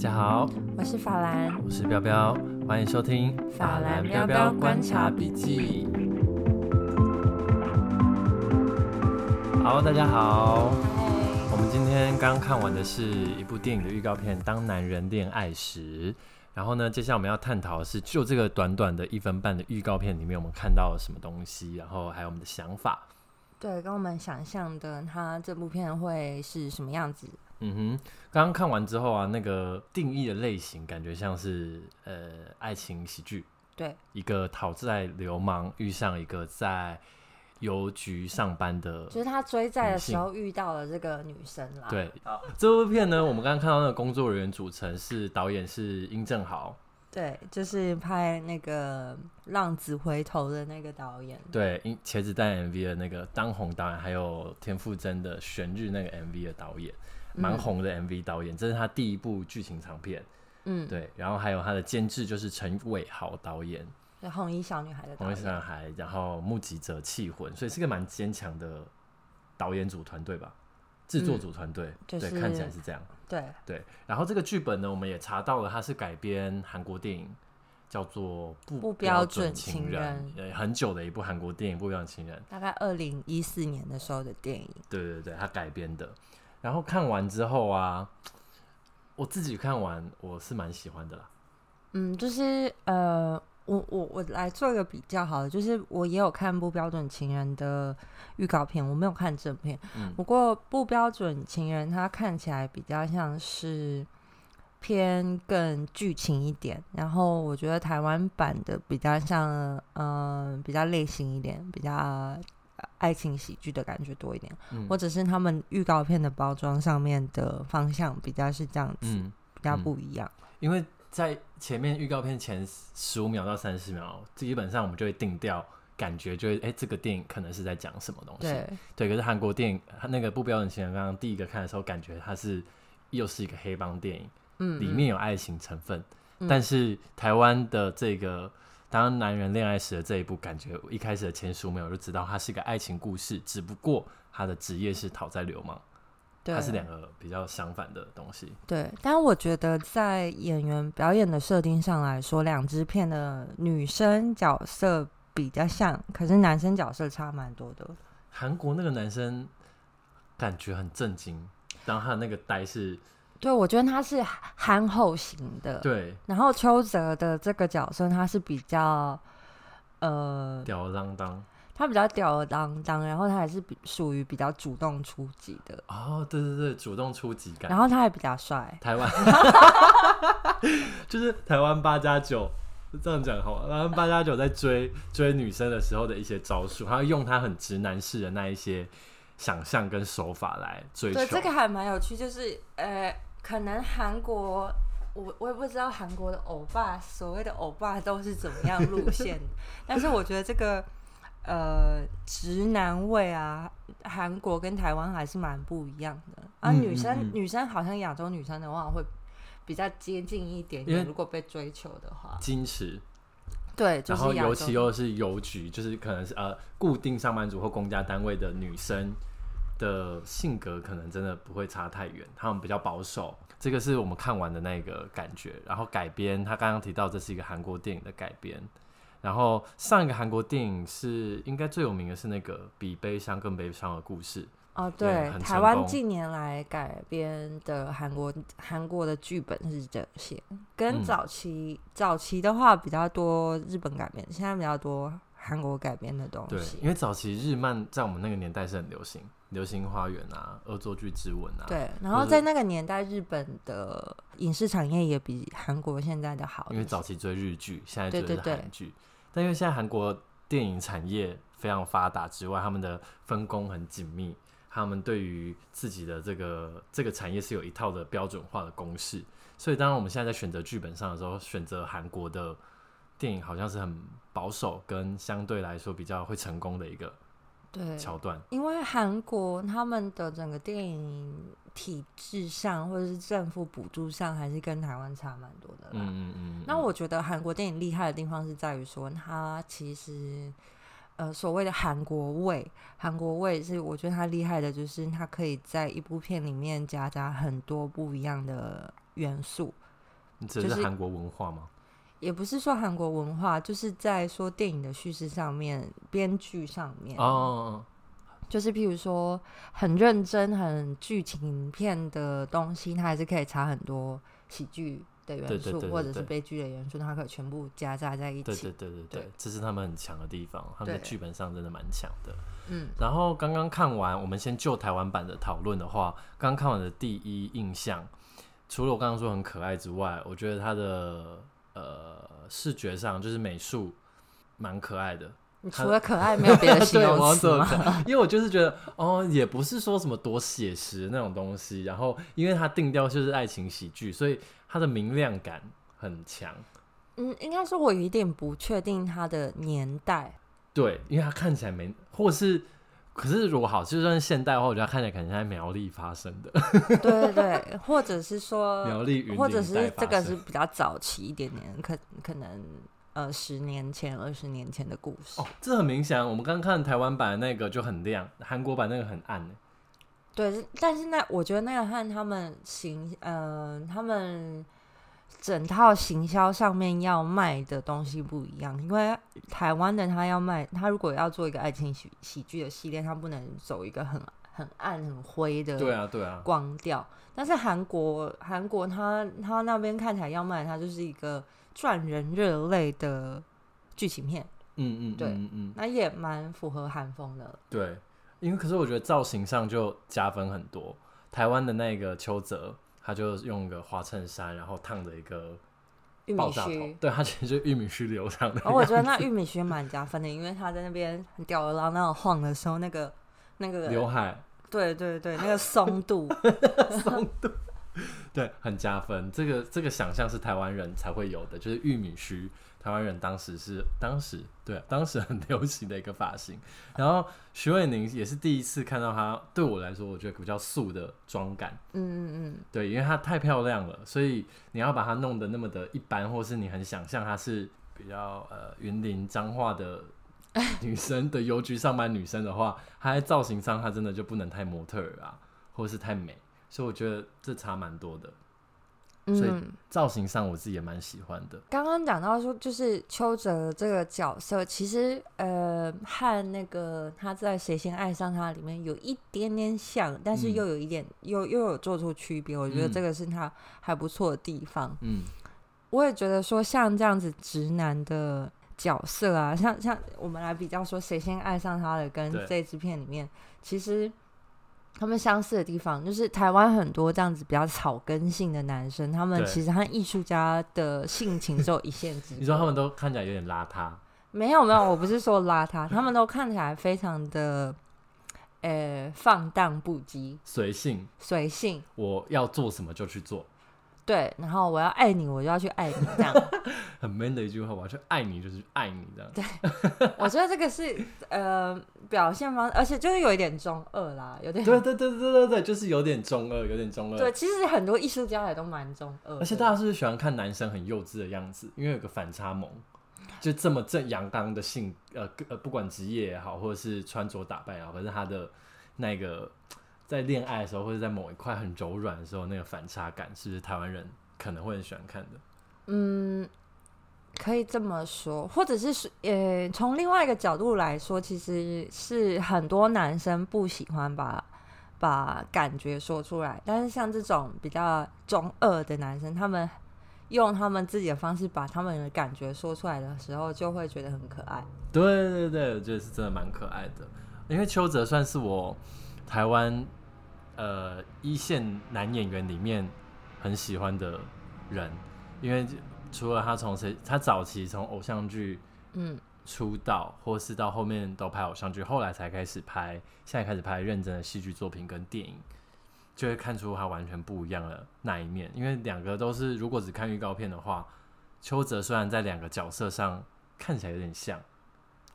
大家好，我是法兰，我是彪彪，欢迎收听法兰彪彪观察笔记。好，大家好我们今天刚看完的是一部电影的预告片《当男人恋爱时》，然后呢，接下来我们要探讨的是，就这个短短的一分半的预告片里面，我们看到了什么东西，然后还有我们的想法。对，跟我们想象的，他这部片会是什么样子？嗯哼，刚刚看完之后啊，那个定义的类型感觉像是呃爱情喜剧，对，一个讨债流氓遇上一个在邮局上班的，就是他追债的时候遇到了这个女生啦。对，这部片呢，我们刚刚看到那个工作人员组成是导演是殷正豪。对，就是拍那个《浪子回头》的那个导演。对，《茄子蛋》MV 的那个当红导演，还有田馥甄的《悬日》那个 MV 的导演，蛮红的 MV 导演，嗯、这是他第一部剧情长片。嗯，对，然后还有他的监制就是陈伟豪导演，对，《红衣小女孩》的导演。红衣小女孩，然后《目击者气魂》，所以是个蛮坚强的导演组团队吧。制作组团队、嗯就是，对，看起来是这样。对对，然后这个剧本呢，我们也查到了，它是改编韩国电影，叫做《不标准情人》，呃，很久的一部韩国电影，《不标准情人》，大概二零一四年的时候的电影。对对对，它改编的。然后看完之后啊，我自己看完，我是蛮喜欢的啦。嗯，就是呃。我我我来做一个比较好的，就是我也有看《不标准情人》的预告片，我没有看正片。嗯。不过《不标准情人》它看起来比较像是偏更剧情一点，然后我觉得台湾版的比较像嗯、呃、比较类型一点，比较爱情喜剧的感觉多一点，嗯、或者是他们预告片的包装上面的方向比较是这样子，嗯、比较不一样，嗯、因为。在前面预告片前十五秒到三十秒，基本上我们就会定调，感觉就会哎、欸，这个电影可能是在讲什么东西。对，对，可是韩国电影，它那个不标准情人，刚刚第一个看的时候，感觉它是又是一个黑帮电影，嗯，里面有爱情成分。嗯、但是台湾的这个当男人恋爱时的这一步，感觉一开始的前十五秒就知道它是一个爱情故事，只不过他的职业是讨债流氓。它是两个比较相反的东西。对，但我觉得在演员表演的设定上来说，两支片的女生角色比较像，可是男生角色差蛮多的。韩国那个男生感觉很震惊，然后他的那个呆是，对，我觉得他是憨厚型的。对，然后邱泽的这个角色他是比较呃吊儿郎当。他比较吊儿郎当，然后他还是比属于比较主动出击的。哦，对对对，主动出击感。然后他还比较帅。台湾，就是台湾八加九，这样讲好吗？台湾八加九在追追女生的时候的一些招数，他用他很直男式的那一些想象跟手法来追求。对，这个还蛮有趣，就是呃，可能韩国，我我也不知道韩国的欧巴，所谓的欧巴都是怎么样路线，但是我觉得这个。呃，直男味啊，韩国跟台湾还是蛮不一样的啊。女生、女生好像亚洲女生的话会比较接近一点点，如果被追求的话，矜持。对，就是、然后尤其又是邮局，就是可能是呃固定上班族或公家单位的女生的性格，可能真的不会差太远。他们比较保守，这个是我们看完的那个感觉。然后改编，他刚刚提到这是一个韩国电影的改编。然后上一个韩国电影是应该最有名的是那个比悲伤更悲伤的故事哦，对，台湾近年来改编的韩国韩国的剧本是这些，跟早期、嗯、早期的话比较多日本改编，现在比较多韩国改编的东西。对，因为早期日漫在我们那个年代是很流行，《流星花园》啊，《恶作剧之吻》啊。对，然后在那个年代，日本的影视产业也比韩国现在的好，因为早期追日剧，现在追的是韩剧。但因为现在韩国电影产业非常发达之外，他们的分工很紧密，他们对于自己的这个这个产业是有一套的标准化的公式，所以当然我们现在在选择剧本上的时候，选择韩国的电影好像是很保守跟相对来说比较会成功的一个对桥段，因为韩国他们的整个电影。体制上或者是政府补助上，还是跟台湾差蛮多的啦。嗯嗯嗯。那我觉得韩国电影厉害的地方是在于说，它其实呃所谓的韩国味，韩国味是我觉得它厉害的，就是它可以在一部片里面夹杂很多不一样的元素，你这是韩国文化吗？就是、也不是说韩国文化，就是在说电影的叙事上面，编剧上面哦，就是譬如说很认真、很剧情片的东西，它还是可以插很多喜剧。的元素，或者是悲剧的元素，它可以全部夹杂在一起。对对对对对，对这是他们很强的地方，他们的剧本上真的蛮强的。嗯，然后刚刚看完，我们先就台湾版的讨论的话，刚刚看完的第一印象，除了我刚刚说很可爱之外，我觉得它的呃视觉上就是美术蛮可爱的。你除了可爱没有别的形 容词吗？因为我就是觉得哦，也不是说什么多写实那种东西，然后因为它定调就是爱情喜剧，所以它的明亮感很强。嗯，应该说我有一点不确定它的年代。对，因为它看起来没，或是可是如果好，就算是现代的话，我觉得看起来可能在苗栗发生的。对对对，或者是说苗栗，或者是这个是比较早期一点点，可可能。呃，十年前、二十年前的故事。哦，这很明显。我们刚看台湾版的那个就很亮，韩国版那个很暗。对，但是那我觉得那个和他们形，呃，他们整套行销上面要卖的东西不一样。因为台湾的他要卖，他如果要做一个爱情喜喜剧的系列，他不能走一个很很暗、很灰的。对啊，对啊，光调。但是韩国，韩国他他那边看起来要卖，他就是一个。赚人热泪的剧情片，嗯嗯，对，嗯嗯，那也蛮符合韩风的。对，因为可是我觉得造型上就加分很多。台湾的那个邱泽，他就用个花衬衫，然后烫着一个爆炸头，玉米须，对，他其实就玉米须流畅的。哦，我觉得那玉米须蛮加分的，因为他在那边很吊儿郎当晃的时候，那个那个刘海，对对对，那个松度，松度。对，很加分。这个这个想象是台湾人才会有的，就是玉米须。台湾人当时是当时对当时很流行的一个发型。然后徐伟宁也是第一次看到她，对我来说，我觉得比较素的妆感。嗯嗯嗯。对，因为她太漂亮了，所以你要把她弄得那么的一般，或是你很想象她是比较呃云林彰化的女生的邮局上班女生的话，她在造型上她真的就不能太模特儿啊，或是太美。所以我觉得这差蛮多的，所以造型上我自己也蛮喜欢的。刚刚讲到说，就是邱泽这个角色，其实呃和那个他在《谁先爱上他》里面有一点点像，但是又有一点、嗯、又又有做出区别。我觉得这个是他还不错的地方。嗯，我也觉得说像这样子直男的角色啊，像像我们来比较说《谁先爱上他》的跟这支片里面，其实。他们相似的地方就是台湾很多这样子比较草根性的男生，他们其实和艺术家的性情只有一线之隔。你说他们都看起来有点邋遢？没有没有，我不是说邋遢，他们都看起来非常的，呃、欸，放荡不羁，随性，随性。我要做什么就去做。对，然后我要爱你，我就要去爱你，这样 很 man 的一句话。我要去爱你，就是爱你这样。对，我觉得这个是呃表现方，而且就是有一点中二啦，有点。对对对对对对，就是有点中二，有点中二。对，其实很多艺术家也都蛮中二。而且大家是不是喜欢看男生很幼稚的样子？因为有个反差萌，就这么正阳刚的性，呃呃，不管职业也好，或者是穿着打扮也好，可是他的那个。在恋爱的时候，或者在某一块很柔软的时候，那个反差感，是不是台湾人可能会很喜欢看的？嗯，可以这么说，或者是呃，从另外一个角度来说，其实是很多男生不喜欢把把感觉说出来，但是像这种比较中二的男生，他们用他们自己的方式把他们的感觉说出来的时候，就会觉得很可爱。对对对，我觉得是真的蛮可爱的，因为邱泽算是我台湾。呃，一线男演员里面很喜欢的人，因为除了他从谁，他早期从偶像剧嗯出道，嗯、或是到后面都拍偶像剧，后来才开始拍，现在开始拍认真的戏剧作品跟电影，就会看出他完全不一样的那一面。因为两个都是，如果只看预告片的话，邱泽虽然在两个角色上看起来有点像。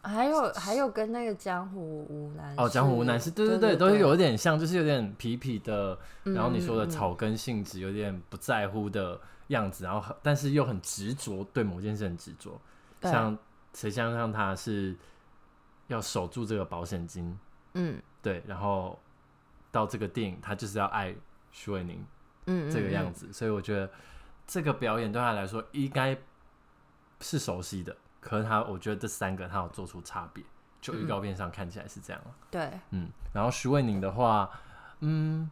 还有还有跟那个江湖无难哦，江湖无难事，对对对，都是有点像，就是有点痞痞的，然后你说的草根性质，有点不在乎的样子，然后但是又很执着，对某件事很执着。像谁像像他是要守住这个保险金，嗯，对，然后到这个电影他就是要爱徐玮甯，嗯，这个样子，所以我觉得这个表演对他来说应该是熟悉的，可是他我觉得这三个他有做出差别，就预告片上看起来是这样。对，嗯，然后徐伟宁的话，嗯，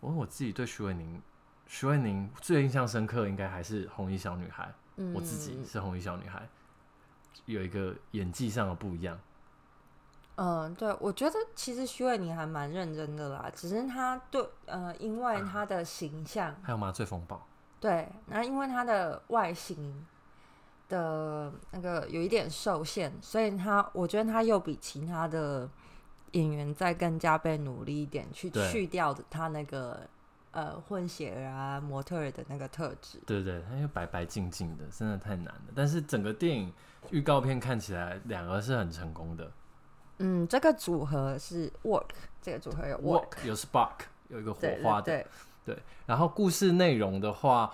我我自己对徐伟宁，徐伟宁最印象深刻应该还是红衣小女孩。嗯，我自己是红衣小女孩，有一个演技上的不一样。嗯，对，我觉得其实徐伟宁还蛮认真的啦，只是他对呃，因为他的形象，还有麻醉风暴，对，然后因为他的外形的那个有一点受限，所以他我觉得他又比其他的演员再更加被努力一点去去掉他那个呃混血儿啊模特儿的那个特质，对对，他又白白净净的，真的太难了。但是整个电影预告片看起来两个是很成功的。嗯，这个组合是 work，这个组合有 work，, work 有 spark，有一个火花的，对,对,对,对。然后故事内容的话，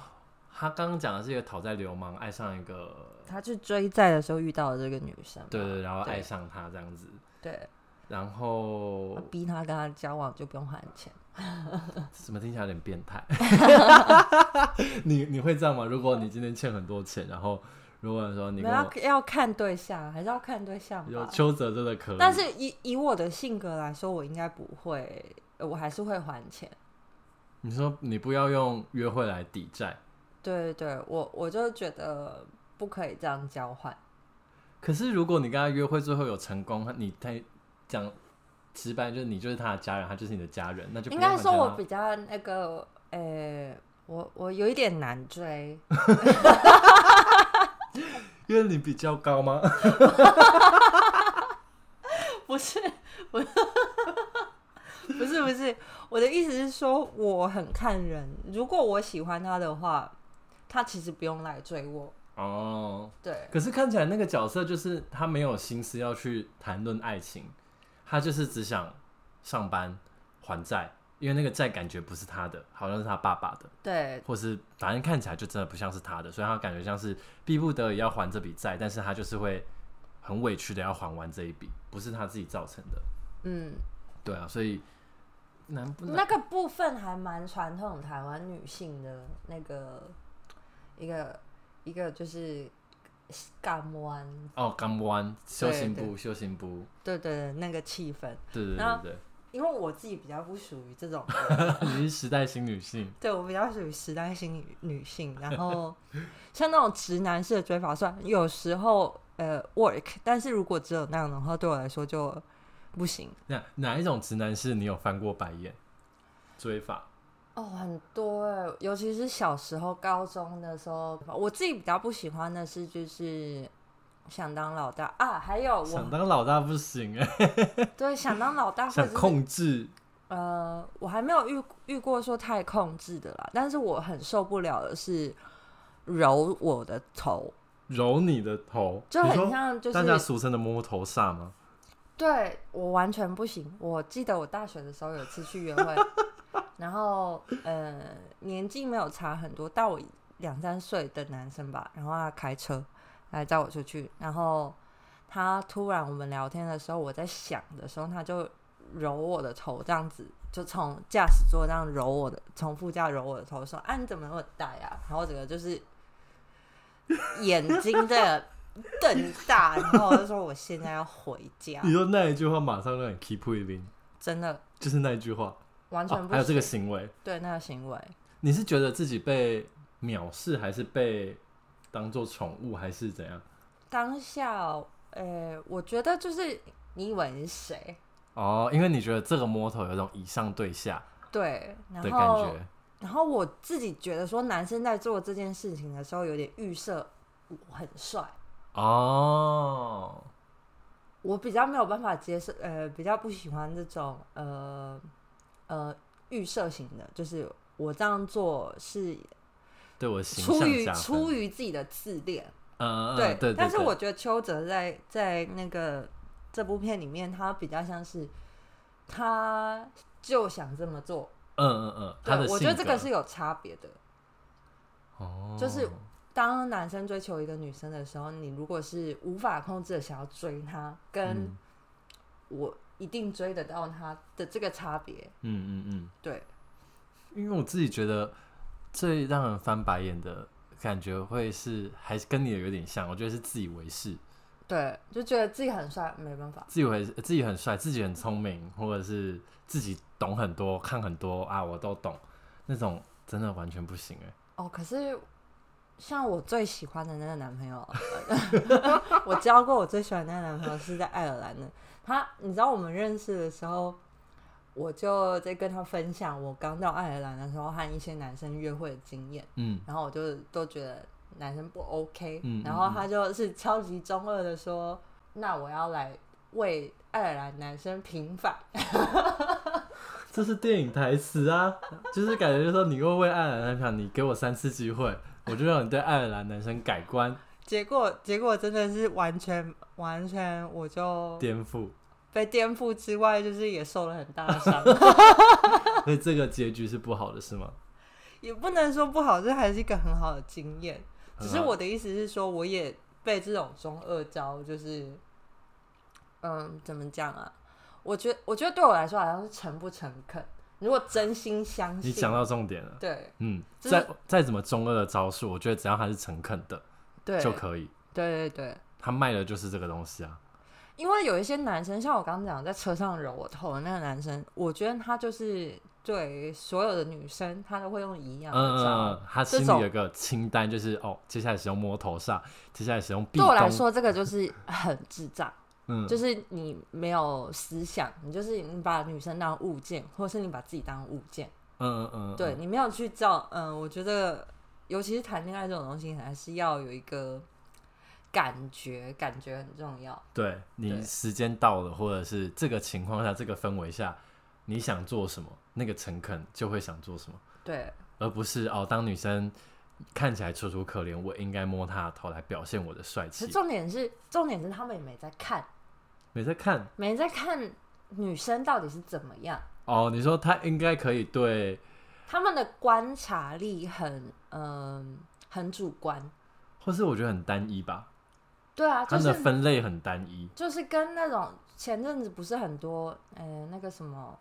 他刚刚讲的是一个讨债流氓爱上一个，他去追债的时候遇到了这个女生，对对，然后爱上她这样子，对。然后逼他跟他交往就不用还钱，怎么听起来有点变态？你你会这样吗？如果你今天欠很多钱，然后。如果说你要要看对象，还是要看对象？有邱泽真的可以，但是以以我的性格来说，我应该不会，我还是会还钱。你说你不要用约会来抵债？对对，我我就觉得不可以这样交换。可是如果你跟他约会最后有成功，你太讲直白，就是你就是他的家人，他就是你的家人，那就应该说我比较那个，呃、欸，我我有一点难追。因为你比较高吗？不是，不是，不是，不是。我的意思是说，我很看人。如果我喜欢他的话，他其实不用来追我。哦，对。可是看起来那个角色就是他没有心思要去谈论爱情，他就是只想上班还债。因为那个债感觉不是他的，好像是他爸爸的，对，或是反正看起来就真的不像是他的，所以他感觉像是逼不得已要还这笔债，但是他就是会很委屈的要还完这一笔，不是他自己造成的。嗯，对啊，所以难不难？那个部分还蛮传统台湾女性的那个一个一个就是港湾哦，港湾修行部修行部，对对对，那个气氛，对对对对，对。因为我自己比较不属于这种，你是时代新女性，对，我比较属于时代新女女性。然后像那种直男式的追法，算有时候呃 work，但是如果只有那样的话，对我来说就不行。那哪一种直男式你有翻过白眼？追法？哦，很多哎，尤其是小时候高中的时候，我自己比较不喜欢的是就是。想当老大啊，还有我想当老大不行哎。对，想当老大 或者是想控制。呃，我还没有遇遇过说太控制的啦，但是我很受不了的是揉我的头，揉你的头，就很像就是大家俗称的摸头煞吗？对，我完全不行。我记得我大学的时候有一次去约会，然后呃年纪没有差很多，大我两三岁的男生吧，然后他开车。来载我出去，然后他突然我们聊天的时候，我在想的时候，他就揉我的头，这样子就从驾驶座这样揉我的，从副驾揉我的头，说：“啊，你怎么那么大呀？”然后整个就是眼睛在瞪大，然后我就说：“我现在要回家。”你说那一句话，马上让你 keep living，真的就是那一句话，完全不、哦、还有这个行为，对那个行为，你是觉得自己被藐视，还是被？当做宠物还是怎样？当下，呃、欸，我觉得就是你以为你是谁？哦，因为你觉得这个摸头有一种以上对下，对，然后的感觉。然后我自己觉得说，男生在做这件事情的时候，有点预设我很帅。哦，我比较没有办法接受，呃，比较不喜欢这种，呃呃，预设型的，就是我这样做是。对我出于出于自己的自恋，嗯，对，对，对，对，但是我觉得邱泽在在那个这部片里面，他比较像是，他就想这么做，嗯嗯嗯，他的，我觉得这个是有差别的。哦，就是当男生追求一个女生的时候，你如果是无法控制的想要追她，跟我一定追得到她的这个差别，嗯嗯嗯，对，因为我自己觉得。最让人翻白眼的感觉会是还是跟你的有点像，我觉得是自以为是。对，就觉得自己很帅，没办法。自以为自己很帅，自己很聪明，或者是自己懂很多，看很多啊，我都懂，那种真的完全不行哎。哦，可是像我最喜欢的那个男朋友，我交过我最喜欢的那个男朋友是在爱尔兰的。他，你知道我们认识的时候，我就在跟他分享我刚到爱尔兰的时候和一些男生约会的经验。嗯，然后我就都觉得。男生不 OK，嗯，然后他就是超级中二的说：“嗯嗯、那我要来为爱尔兰男生平反。”这是电影台词啊，就是感觉就是说你又为爱尔兰男生，你给我三次机会，我就让你对爱尔兰男生改观。结果结果真的是完全完全，我就颠覆，被颠覆之外，就是也受了很大的伤。所以这个结局是不好的，是吗？也不能说不好，这还是一个很好的经验。只是我的意思是说，我也被这种中二招，就是，嗯，怎么讲啊？我觉得，我觉得对我来说，好像是诚不诚恳。如果真心相信，你讲到重点了。对，嗯，就是、再再怎么中二的招数，我觉得只要他是诚恳的，对，就可以。对对对，他卖的就是这个东西啊。因为有一些男生，像我刚刚讲在车上揉我头的那个男生，我觉得他就是。对所有的女生，他都会用一样的招。嗯，他心里有个清单，就是哦，接下来使用摸头杀，接下来使用。对我来说，这个就是很智障。嗯，就是你没有思想，你就是你把女生当物件，或是你把自己当物件。嗯嗯嗯。对，你没有去照。嗯，我觉得，尤其是谈恋爱这种东西，还是要有一个感觉，感觉很重要。对，你时间到了，或者是这个情况下，这个氛围下。你想做什么，那个诚恳就会想做什么。对，而不是哦，当女生看起来楚楚可怜，我应该摸她的头来表现我的帅气。重点是，重点是他们也没在看，没在看，没在看女生到底是怎么样。哦，你说他应该可以对他们的观察力很嗯、呃、很主观，或是我觉得很单一吧？对啊，就是、他们的分类很单一，就是跟那种前阵子不是很多呃、欸、那个什么。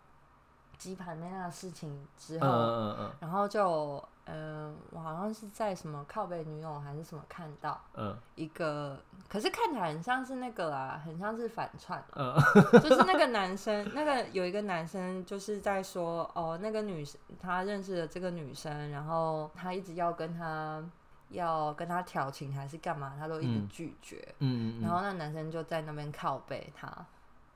鸡排妹那个事情之后，嗯嗯嗯，然后就嗯、呃，我好像是在什么靠背女友还是什么看到，嗯，一个，可是看起来很像是那个啦，很像是反串，嗯，就是那个男生，那个有一个男生就是在说，哦，那个女生他认识了这个女生，然后他一直要跟他要跟他调情还是干嘛，他都一直拒绝，嗯，然后那男生就在那边靠背他，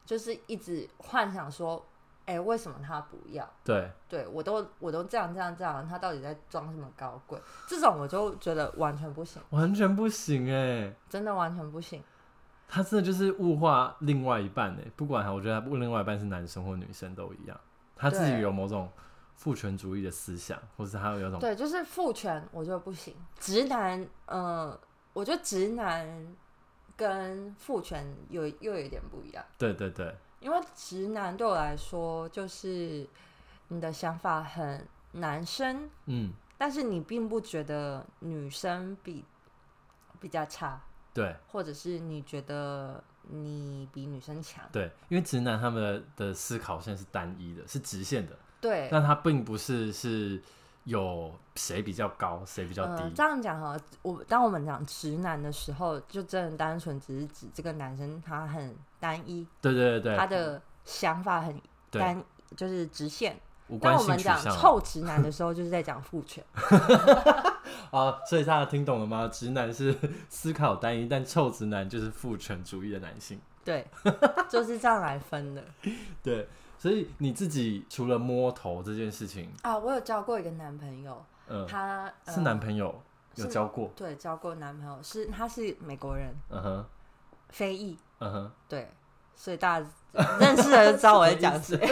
就是一直幻想说。哎、欸，为什么他不要？对，对我都我都这样这样这样，他到底在装什么高贵？这种我就觉得完全不行，完全不行哎、欸，真的完全不行。他真的就是物化另外一半哎、欸，不管他，我觉得他另外一半是男生或女生都一样，他自己有某种父权主义的思想，或是他有有种对，就是父权，我就不行。直男，嗯、呃，我觉得直男跟父权有又有一点不一样。对对对。因为直男对我来说，就是你的想法很男生，嗯，但是你并不觉得女生比比较差，对，或者是你觉得你比女生强，对，因为直男他们的，的思考线是单一的，是直线的，对，但他并不是是。有谁比较高，谁比较低？呃、这样讲哈，我当我们讲直男的时候，就真的单纯只是指这个男生他很单一，对对对对，他的想法很单，对就是直线。当我们讲臭直男的时候，就是在讲父权。啊，所以大家听懂了吗？直男是思考单一，但臭直男就是父权主义的男性。对，就是这样来分的。对。所以你自己除了摸头这件事情啊，我有交过一个男朋友，嗯，他是男朋友有交过，对，交过男朋友是他是美国人，嗯哼，非裔，嗯哼，对，所以大家认识的就知道我在讲谁。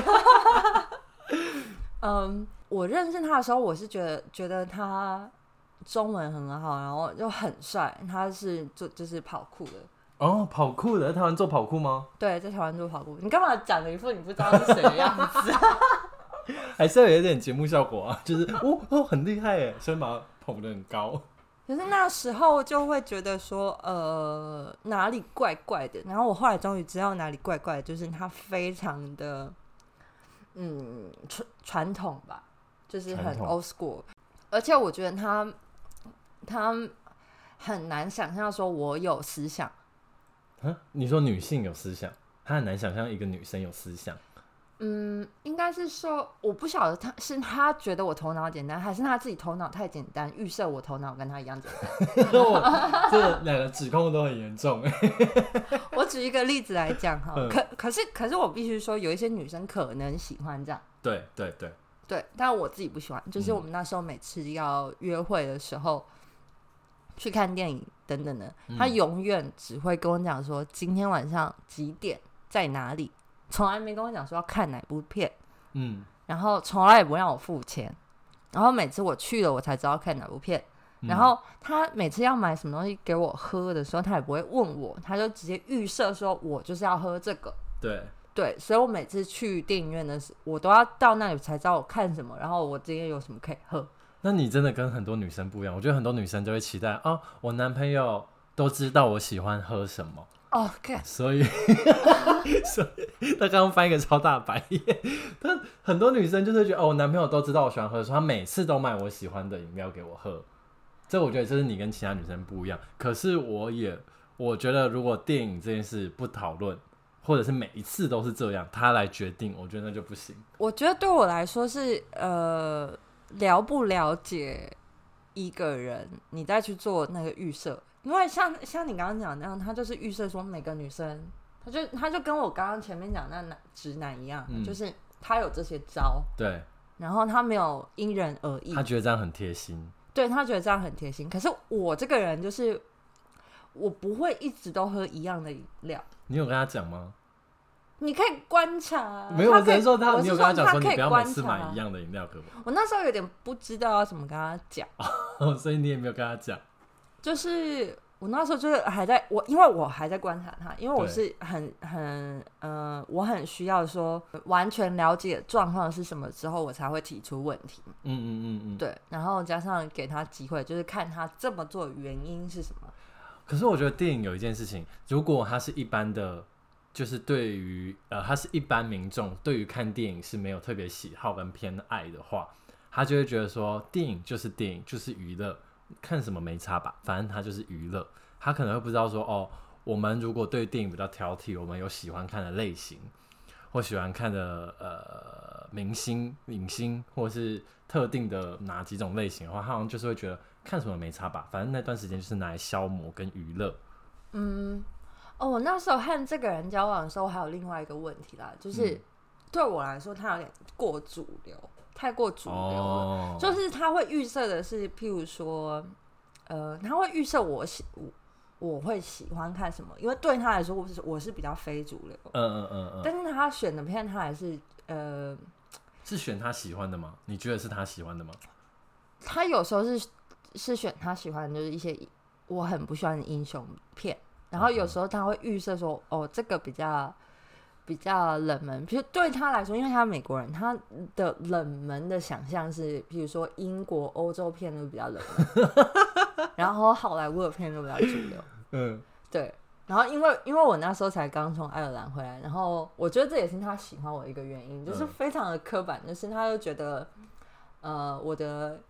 嗯，我认识他的时候，我是觉得觉得他中文很好，然后又很帅，他是就就是跑酷的。哦，跑酷的，在台湾做跑酷吗？对，在台湾做跑酷。你干嘛讲了一副你不知道是谁的样子？还是要有点节目效果啊，就是哦哦，很厉害哎，所以把它捧得很高。可是那时候就会觉得说，呃，哪里怪怪的。然后我后来终于知道哪里怪怪的，就是他非常的，嗯，传传统吧，就是很 old school。而且我觉得他。他很难想象说我有思想。你说女性有思想，他很难想象一个女生有思想。嗯，应该是说，我不晓得他是他觉得我头脑简单，还是他自己头脑太简单，预设我头脑跟他一样简单。这两个指控都很严重。我举一个例子来讲哈，可可是可是我必须说，有一些女生可能喜欢这样。对对对对，但我自己不喜欢。就是我们那时候每次要约会的时候，嗯、去看电影等等的，他永远只会跟我讲说今天晚上几点在哪里。从来没跟我讲说要看哪部片，嗯，然后从来也不让我付钱，然后每次我去了，我才知道看哪部片。嗯、然后他每次要买什么东西给我喝的时候，他也不会问我，他就直接预设说我就是要喝这个。对对，所以我每次去电影院的时候，我都要到那里才知道我看什么，然后我今天有什么可以喝。那你真的跟很多女生不一样，我觉得很多女生都会期待哦，我男朋友都知道我喜欢喝什么。哦，Okay. 所以，所以他刚刚翻一个超大白眼。但很多女生就是觉得，哦，我男朋友都知道我喜欢喝，所以他每次都买我喜欢的饮料给我喝。这我觉得这是你跟其他女生不一样。可是我也，我觉得如果电影这件事不讨论，或者是每一次都是这样，他来决定，我觉得那就不行。我觉得对我来说是，呃，了不了解一个人，你再去做那个预设。因为像像你刚刚讲那样，他就是预设说每个女生，他就他就跟我刚刚前面讲那男直男一样，嗯、就是他有这些招，对，然后他没有因人而异，他觉得这样很贴心，对，他觉得这样很贴心。可是我这个人就是我不会一直都喝一样的饮料。你有跟他讲吗？你可以观察，没有，我只能说他，你有跟他讲说你不要每次买一样的饮料，可不？我那时候有点不知道要怎么跟他讲，所以你也没有跟他讲。就是我那时候就是还在我，因为我还在观察他，因为我是很很呃，我很需要说完全了解状况是什么之后，我才会提出问题。嗯嗯嗯嗯，对，然后加上给他机会，就是看他这么做的原因是什么。可是我觉得电影有一件事情，如果他是一般的，就是对于呃，他是一般民众对于看电影是没有特别喜好跟偏爱的话，他就会觉得说电影就是电影，就是娱乐。看什么没差吧，反正他就是娱乐。他可能会不知道说，哦，我们如果对电影比较挑剔，我们有喜欢看的类型，或喜欢看的呃明星、影星，或是特定的哪几种类型的话，他好像就是会觉得看什么没差吧，反正那段时间就是拿来消磨跟娱乐。嗯，哦，我那时候和这个人交往的时候，还有另外一个问题啦，就是、嗯、对我来说，他有点过主流。太过主流了，oh. 就是他会预设的是，譬如说，呃，他会预设我喜我我会喜欢看什么，因为对他来说，我是我是比较非主流，嗯嗯嗯嗯，但是他选的片，他还是呃，是选他喜欢的吗？你觉得是他喜欢的吗？他有时候是是选他喜欢，就是一些我很不喜欢的英雄片，然后有时候他会预设说，哦，这个比较。比较冷门，比如对他来说，因为他美国人，他的冷门的想象是，比如说英国、欧洲片都比较冷门，然后好莱坞的片都比较主流。嗯，对。然后因为因为我那时候才刚从爱尔兰回来，然后我觉得这也是他喜欢我的一个原因，就是非常的刻板，就是他就觉得，呃，我的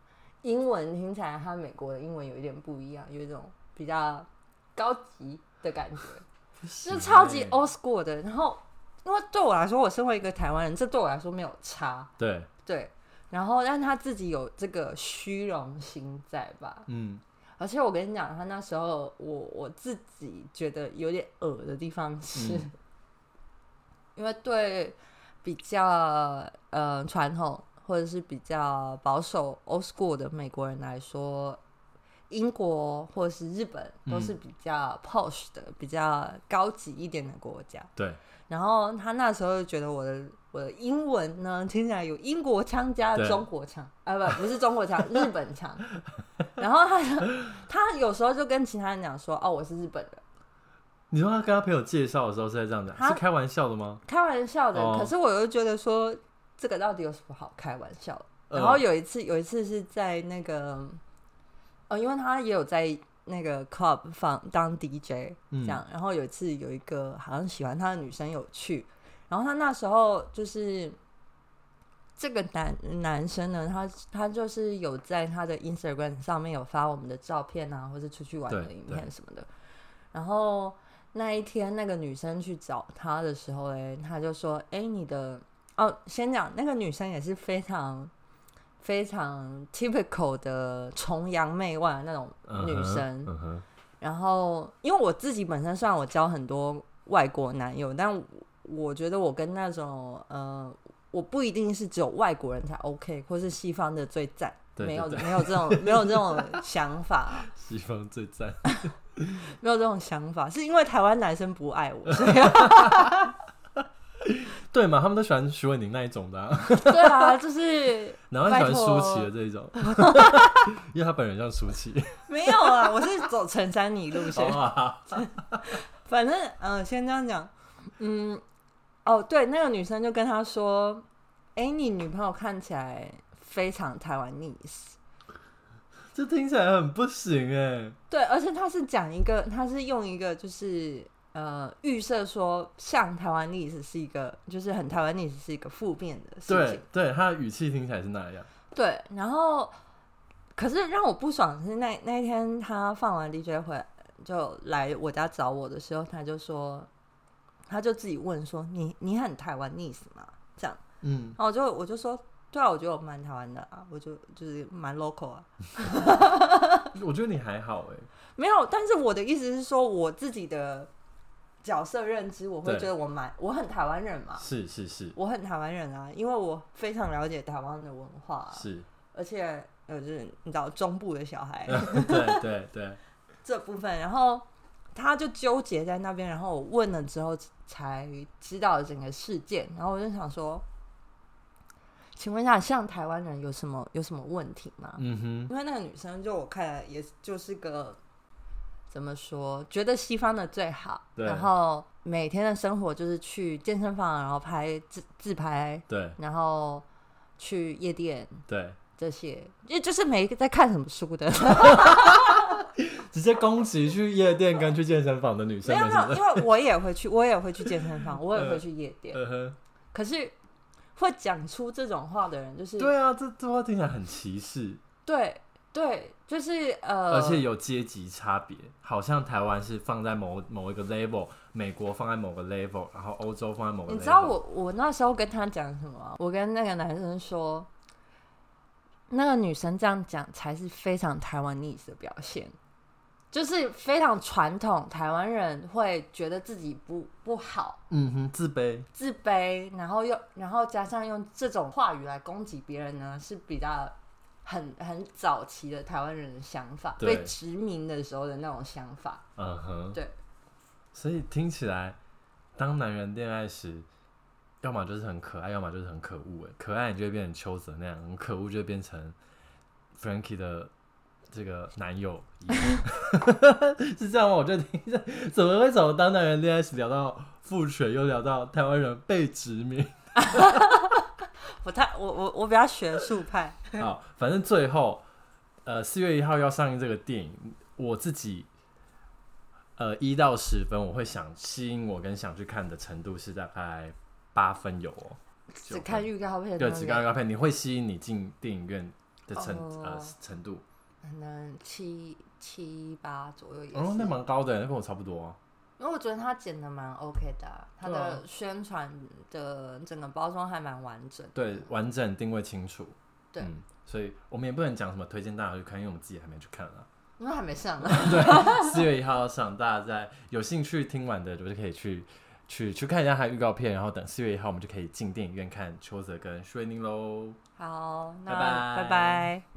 英文听起来和美国的英文有一点不一样，有一种比较高级的感觉，是超级 old school 的，然后。因为对我来说，我身为一个台湾人，这对我来说没有差。对对，然后但他自己有这个虚荣心在吧？嗯，而且我跟你讲，他那时候我我自己觉得有点恶的地方是，嗯、因为对比较呃传统或者是比较保守 old school 的美国人来说，英国或者是日本都是比较 posh 的、嗯、比较高级一点的国家。对。然后他那时候就觉得我的我的英文呢，听起来有英国腔加中国腔，对啊不 不是中国腔，日本腔。然后他他有时候就跟其他人讲说，哦我是日本人。你说他跟他朋友介绍的时候是在这样讲，他是开玩笑的吗？开玩笑的，哦、可是我又觉得说这个到底有什么好开玩笑？然后有一次有一次是在那个，哦因为他也有在。那个 club 放当 DJ 这样，嗯、然后有一次有一个好像喜欢他的女生有去，然后他那时候就是这个男男生呢，他他就是有在他的 Instagram 上面有发我们的照片啊，或是出去玩的影片什么的。然后那一天那个女生去找他的时候嘞，他就说：“哎，你的哦，先讲那个女生也是非常非常 typical 的崇洋媚外的那种女生。Uh huh, uh huh. 然后因为我自己本身虽然我交很多外国男友，但我觉得我跟那种呃。”我不一定是只有外国人才 OK，或是西方的最赞，没有没有这种 没有这种想法。西方最赞，没有这种想法，是因为台湾男生不爱我。对嘛？他们都喜欢徐伟宁那一种的。对啊，就是 然后喜欢舒淇的这一种，因为他本人叫舒淇。没有啊，我是走陈珊妮路线。反正嗯，先这样讲，嗯。哦，对，那个女生就跟他说：“哎，你女朋友看起来非常台湾 nice。”这听起来很不行哎。对，而且他是讲一个，他是用一个就是呃预设说，像台湾 nice 是一个，就是很台湾 nice 是一个负面的事情。对，对，他的语气听起来是那样。对，然后可是让我不爽的是那那一天他放完 DJ 回来就来我家找我的时候，他就说。他就自己问说：“你你很台湾 nice 吗？”这样，嗯，然后我就我就说：“对啊，我觉得我蛮台湾的啊，我就就是蛮 local 啊。”我觉得你还好哎、欸，没有，但是我的意思是说，我自己的角色认知，我会觉得我蛮我很台湾人嘛，是是是，我很台湾人啊，因为我非常了解台湾的文化、啊，是，而且呃，就是你知道中部的小孩，对 对对，这部分，然后。他就纠结在那边，然后我问了之后才知道整个事件，然后我就想说，请问一下，像台湾人有什么有什么问题吗？嗯哼，因为那个女生就我看来也就是个怎么说，觉得西方的最好，对然后每天的生活就是去健身房，然后拍自自拍，对，然后去夜店，对，这些，因为就是没在看什么书的。直接攻击去夜店跟去健身房的女生。没有没有，因为我也会去，我也会去健身房，我也会去夜店。呃、可是会讲出这种话的人，就是对啊，这这话听起来很歧视。对对，就是呃，而且有阶级差别，好像台湾是放在某某一个 level，美国放在某个 level，然后欧洲放在某个 level。你知道我我那时候跟他讲什么？我跟那个男生说，那个女生这样讲才是非常台湾 nice 的表现。就是非常传统，台湾人会觉得自己不不好，嗯哼，自卑，自卑，然后又然后加上用这种话语来攻击别人呢，是比较很很早期的台湾人的想法，对被殖民的时候的那种想法，嗯哼，对，所以听起来，当男人恋爱时，要么就是很可爱，要么就是很可恶，哎，可爱你就会变成邱泽那样，很可恶就会变成 Frankie 的。这个男友 是这样吗？我就听着，怎么会从当男人恋爱时聊到父权，又聊到台湾人被殖民？我太我我我比较学术派。好，反正最后，呃，四月一号要上映这个电影，我自己，呃，一到十分，我会想吸引我跟想去看的程度是大概八分有哦。只看预告片，对，只看预告片，你会吸引你进电影院的程、oh. 呃程度。可能七七八左右也是，哦，那蛮高的，那跟我差不多。因为我觉得他剪的蛮 OK 的，他的宣传的整个包装还蛮完整，对，完整定位清楚，对，嗯，所以我们也不能讲什么推荐大家去看，因为我们自己还没去看啊，因为还没上呢。对，四月一号上，大家在有兴趣听完的，就是可以去去去看一下他的预告片，然后等四月一号，我们就可以进电影院看邱泽跟薛宁喽。好，那拜拜拜拜。